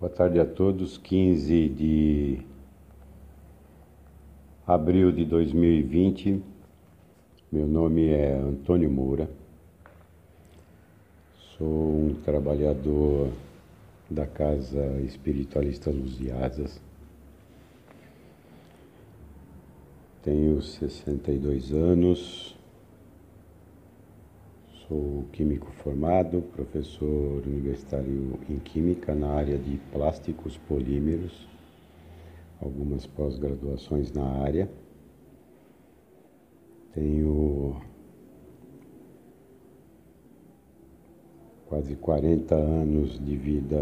Boa tarde a todos. 15 de abril de 2020. Meu nome é Antônio Moura. Sou um trabalhador da Casa Espiritualista Luz de Asas. Tenho 62 anos. Sou químico formado, professor universitário em Química na área de plásticos polímeros, algumas pós-graduações na área. Tenho quase 40 anos de vida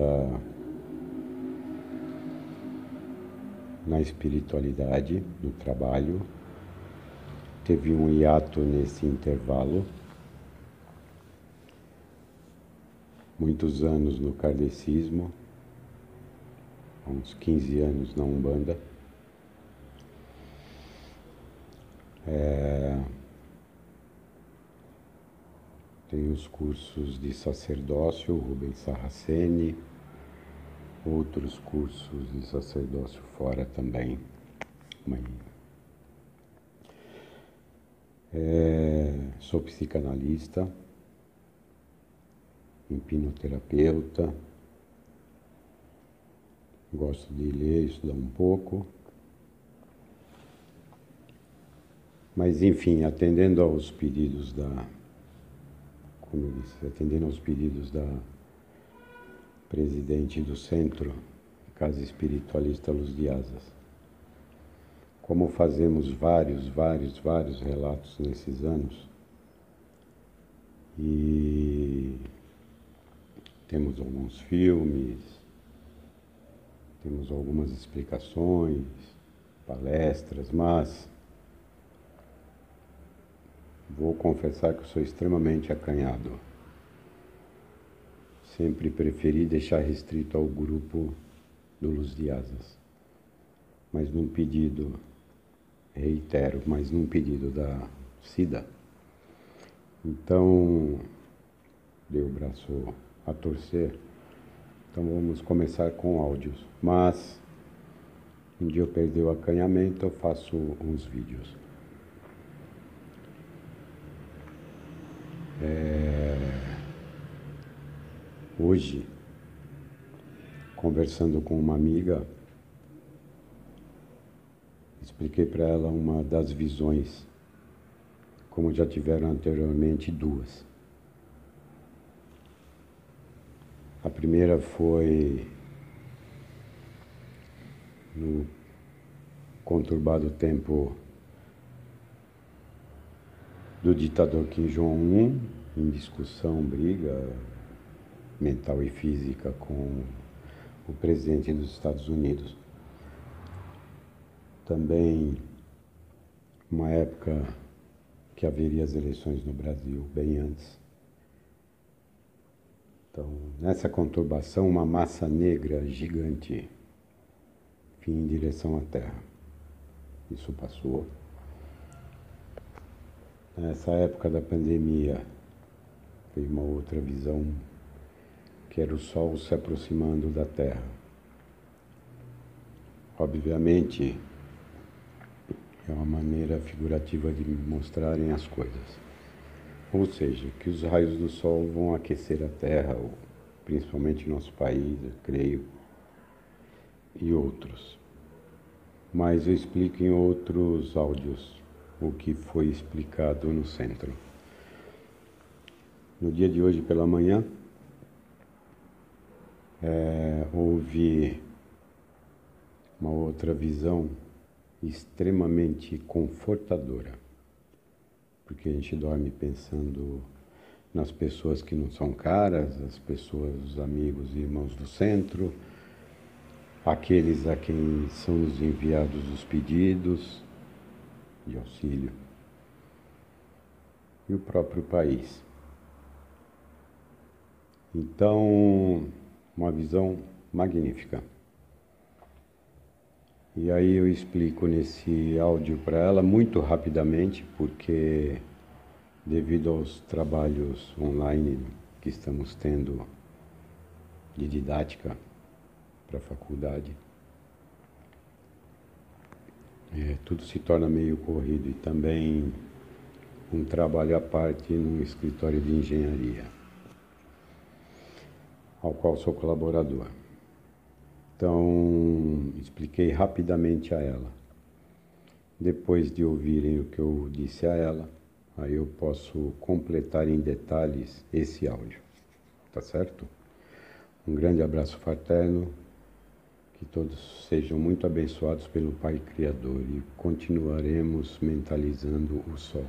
na espiritualidade, no trabalho. Teve um hiato nesse intervalo muitos anos no kardecismo, uns 15 anos na Umbanda. É... Tem os cursos de sacerdócio, Rubens Sarraceni, outros cursos de sacerdócio fora também. É... Sou psicanalista hipnoterapeuta, gosto de ler, estudar um pouco. Mas, enfim, atendendo aos pedidos da. Como eu disse, atendendo aos pedidos da presidente do centro, Casa Espiritualista Luz de Asas. Como fazemos vários, vários, vários relatos nesses anos, e temos alguns filmes, temos algumas explicações, palestras, mas vou confessar que sou extremamente acanhado. Sempre preferi deixar restrito ao grupo do Luz de Asas. Mas num pedido, reitero, mas num pedido da Cida. Então, deu o braço a torcer. Então vamos começar com áudios. Mas um dia eu perdi o acanhamento, eu faço uns vídeos. É... Hoje, conversando com uma amiga, expliquei para ela uma das visões, como já tiveram anteriormente duas. A primeira foi no conturbado tempo do ditador Kim Jong-un, em discussão, briga mental e física com o presidente dos Estados Unidos. Também uma época que haveria as eleições no Brasil, bem antes. Então, nessa conturbação, uma massa negra gigante vinha em direção à Terra. Isso passou. Nessa época da pandemia, veio uma outra visão, que era o Sol se aproximando da Terra. Obviamente, é uma maneira figurativa de mostrarem as coisas. Ou seja, que os raios do Sol vão aquecer a Terra, principalmente nosso país, eu creio, e outros. Mas eu explico em outros áudios o que foi explicado no centro. No dia de hoje pela manhã, é, houve uma outra visão extremamente confortadora porque a gente dorme pensando nas pessoas que não são caras, as pessoas, os amigos e irmãos do centro, aqueles a quem são nos enviados os pedidos de auxílio e o próprio país. Então, uma visão magnífica. E aí eu explico nesse áudio para ela muito rapidamente, porque devido aos trabalhos online que estamos tendo de didática, para a faculdade. É, tudo se torna meio corrido e também um trabalho à parte num escritório de engenharia, ao qual sou colaborador. Então, expliquei rapidamente a ela. Depois de ouvirem o que eu disse a ela, aí eu posso completar em detalhes esse áudio. Tá certo? Um grande abraço fraterno. Que todos sejam muito abençoados pelo Pai Criador e continuaremos mentalizando o Sol.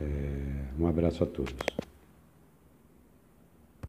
É, um abraço a todos.